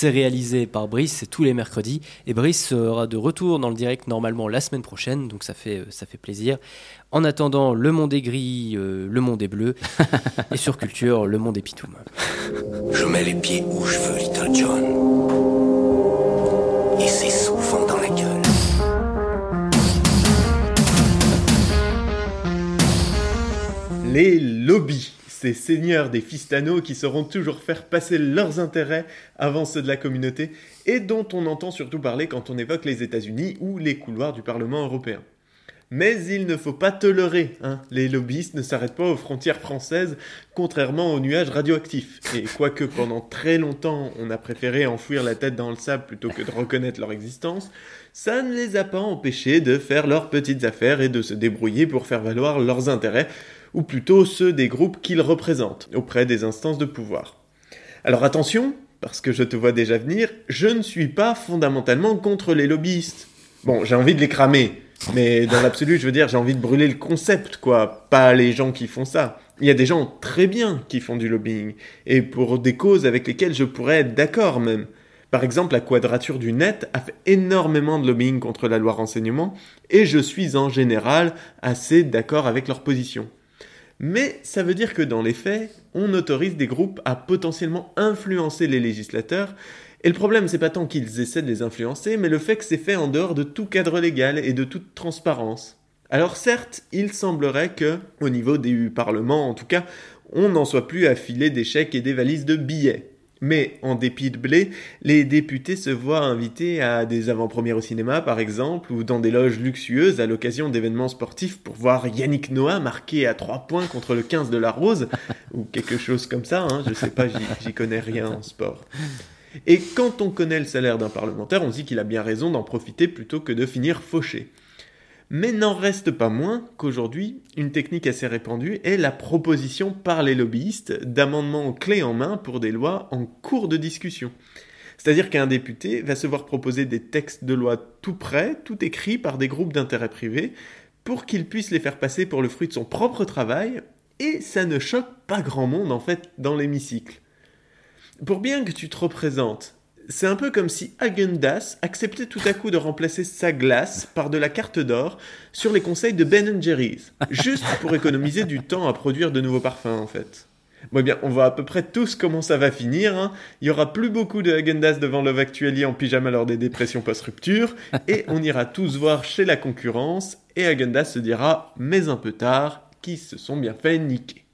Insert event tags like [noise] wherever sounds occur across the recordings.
c'est réalisé par Brice, c'est tous les mercredis. Et Brice sera de retour dans le direct normalement la semaine prochaine, donc ça fait, ça fait plaisir. En attendant, le monde est gris, euh, le monde est bleu. [laughs] et sur Culture, le monde est pitoum. Je mets les pieds où je veux, Little John. Et c'est souvent dans la gueule. Les lobbies, ces seigneurs des fistanos qui sauront toujours faire passer leurs intérêts avant ceux de la communauté et dont on entend surtout parler quand on évoque les États-Unis ou les couloirs du Parlement européen. Mais il ne faut pas tolérer, hein. les lobbyistes ne s'arrêtent pas aux frontières françaises, contrairement aux nuages radioactifs. Et quoique pendant très longtemps on a préféré enfouir la tête dans le sable plutôt que de reconnaître leur existence, ça ne les a pas empêchés de faire leurs petites affaires et de se débrouiller pour faire valoir leurs intérêts, ou plutôt ceux des groupes qu'ils représentent, auprès des instances de pouvoir. Alors attention, parce que je te vois déjà venir, je ne suis pas fondamentalement contre les lobbyistes. Bon, j'ai envie de les cramer, mais dans l'absolu, je veux dire, j'ai envie de brûler le concept, quoi, pas les gens qui font ça. Il y a des gens très bien qui font du lobbying, et pour des causes avec lesquelles je pourrais être d'accord même. Par exemple, la Quadrature du Net a fait énormément de lobbying contre la loi renseignement, et je suis en général assez d'accord avec leur position. Mais ça veut dire que dans les faits, on autorise des groupes à potentiellement influencer les législateurs, et le problème c'est pas tant qu'ils essaient de les influencer, mais le fait que c'est fait en dehors de tout cadre légal et de toute transparence. Alors certes, il semblerait que, au niveau du Parlement en tout cas, on n'en soit plus à filer des chèques et des valises de billets. Mais en dépit de blé, les députés se voient invités à des avant-premières au cinéma, par exemple, ou dans des loges luxueuses à l'occasion d'événements sportifs pour voir Yannick Noah marquer à 3 points contre le 15 de la Rose, [laughs] ou quelque chose comme ça, hein, je sais pas, j'y connais rien en sport. Et quand on connaît le salaire d'un parlementaire, on dit qu'il a bien raison d'en profiter plutôt que de finir fauché. Mais n'en reste pas moins qu'aujourd'hui, une technique assez répandue est la proposition par les lobbyistes d'amendements clés en main pour des lois en cours de discussion. C'est-à-dire qu'un député va se voir proposer des textes de loi tout prêts, tout écrits par des groupes d'intérêt privés, pour qu'il puisse les faire passer pour le fruit de son propre travail, et ça ne choque pas grand monde en fait dans l'hémicycle. Pour bien que tu te représentes c'est un peu comme si Agendas acceptait tout à coup de remplacer sa glace par de la carte d'or sur les conseils de Ben Jerry's, juste pour économiser du temps à produire de nouveaux parfums en fait. Bon eh bien, on voit à peu près tous comment ça va finir. Hein. Il y aura plus beaucoup de Agendas devant Love Actually en pyjama lors des dépressions post-rupture, et on ira tous voir chez la concurrence, et Agendas se dira, mais un peu tard, qui se sont bien fait niquer.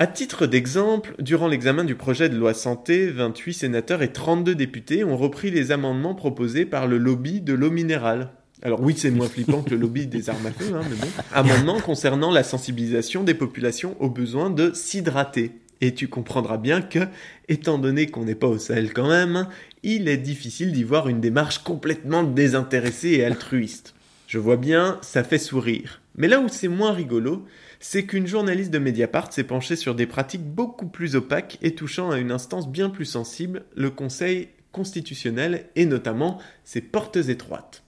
À titre d'exemple, durant l'examen du projet de loi santé, 28 sénateurs et 32 députés ont repris les amendements proposés par le lobby de l'eau minérale. Alors oui, c'est moins flippant que le lobby des armes à feu, hein, mais bon. Amendement concernant la sensibilisation des populations aux besoins de s'hydrater. Et tu comprendras bien que, étant donné qu'on n'est pas au Sahel quand même, il est difficile d'y voir une démarche complètement désintéressée et altruiste. Je vois bien, ça fait sourire. Mais là où c'est moins rigolo, c'est qu'une journaliste de Mediapart s'est penchée sur des pratiques beaucoup plus opaques et touchant à une instance bien plus sensible, le Conseil constitutionnel et notamment ses portes étroites.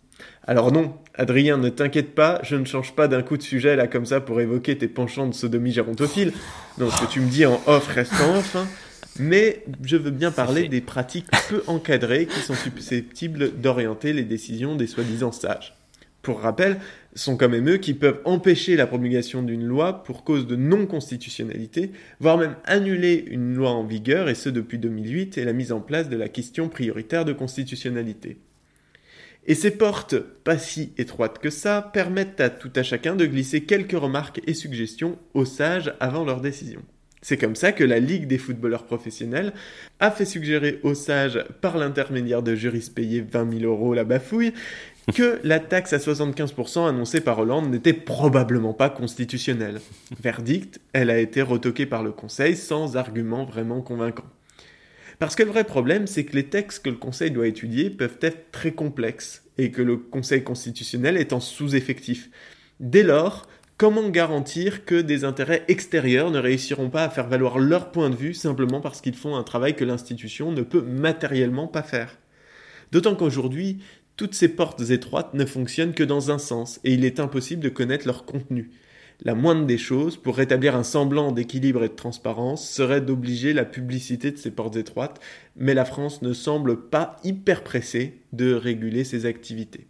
Alors non, Adrien, ne t'inquiète pas, je ne change pas d'un coup de sujet là comme ça pour évoquer tes penchants de sodomie gérontophile. Non, ce que tu me dis en off reste en off. Hein. Mais je veux bien parler des pratiques peu encadrées qui sont susceptibles d'orienter les décisions des soi-disant sages. Pour rappel, sont quand même eux qui peuvent empêcher la promulgation d'une loi pour cause de non-constitutionnalité, voire même annuler une loi en vigueur, et ce depuis 2008 et la mise en place de la question prioritaire de constitutionnalité. Et ces portes, pas si étroites que ça, permettent à tout à chacun de glisser quelques remarques et suggestions aux sages avant leur décision. C'est comme ça que la Ligue des footballeurs professionnels a fait suggérer aux sages, par l'intermédiaire de juristes payés 20 000 euros la bafouille, [laughs] que la taxe à 75% annoncée par Hollande n'était probablement pas constitutionnelle. Verdict, elle a été retoquée par le Conseil sans argument vraiment convaincant. Parce que le vrai problème, c'est que les textes que le Conseil doit étudier peuvent être très complexes et que le Conseil constitutionnel est en sous-effectif. Dès lors, comment garantir que des intérêts extérieurs ne réussiront pas à faire valoir leur point de vue simplement parce qu'ils font un travail que l'institution ne peut matériellement pas faire? D'autant qu'aujourd'hui, toutes ces portes étroites ne fonctionnent que dans un sens, et il est impossible de connaître leur contenu. La moindre des choses, pour rétablir un semblant d'équilibre et de transparence, serait d'obliger la publicité de ces portes étroites, mais la France ne semble pas hyper pressée de réguler ses activités.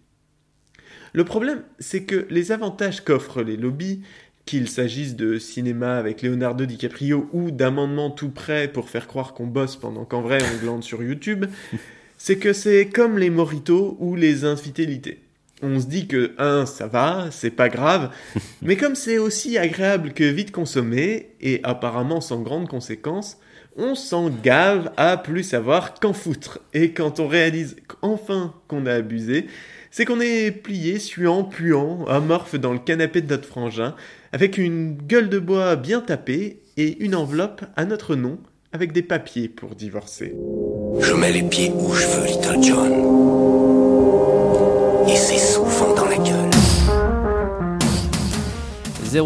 Le problème, c'est que les avantages qu'offrent les lobbies, qu'il s'agisse de cinéma avec Leonardo DiCaprio ou d'amendements tout prêts pour faire croire qu'on bosse pendant qu'en vrai on glande sur YouTube, [laughs] c'est que c'est comme les moritos ou les infidélités. On se dit que, un, ça va, c'est pas grave, [laughs] mais comme c'est aussi agréable que vite consommé, et apparemment sans grandes conséquences, on s'en gave à plus savoir qu'en foutre. Et quand on réalise enfin qu'on a abusé, c'est qu'on est plié, suant, puant, amorphe dans le canapé de notre frangin, avec une gueule de bois bien tapée et une enveloppe à notre nom, avec des papiers pour divorcer. Je mets les pieds où je veux, Little John. Et c'est souvent dans la gueule.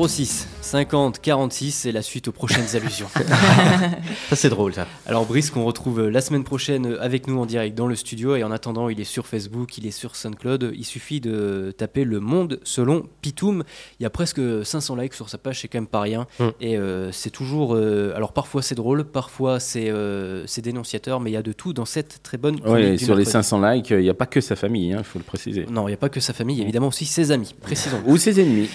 06 50 46, c'est la suite aux prochaines [laughs] allusions. [laughs] Ça, c'est drôle, ça. Alors Brice, qu'on retrouve euh, la semaine prochaine euh, avec nous en direct dans le studio, et en attendant, il est sur Facebook, il est sur SoundCloud. Il suffit de taper Le Monde selon Pitoum. Il y a presque 500 likes sur sa page, c'est quand même pas rien. Mm. Et euh, c'est toujours. euh, alors parfois c'est drôle, parfois c'est euh, dénonciateur, mais il y a de tout dans cette très bonne. Du sur les mercredi. 500 likes, il n'y a pas que sa famille, il faut le préciser. Non, il n'y a pas que sa famille, il y a évidemment aussi ses amis, précisons. Ou ses ennemis.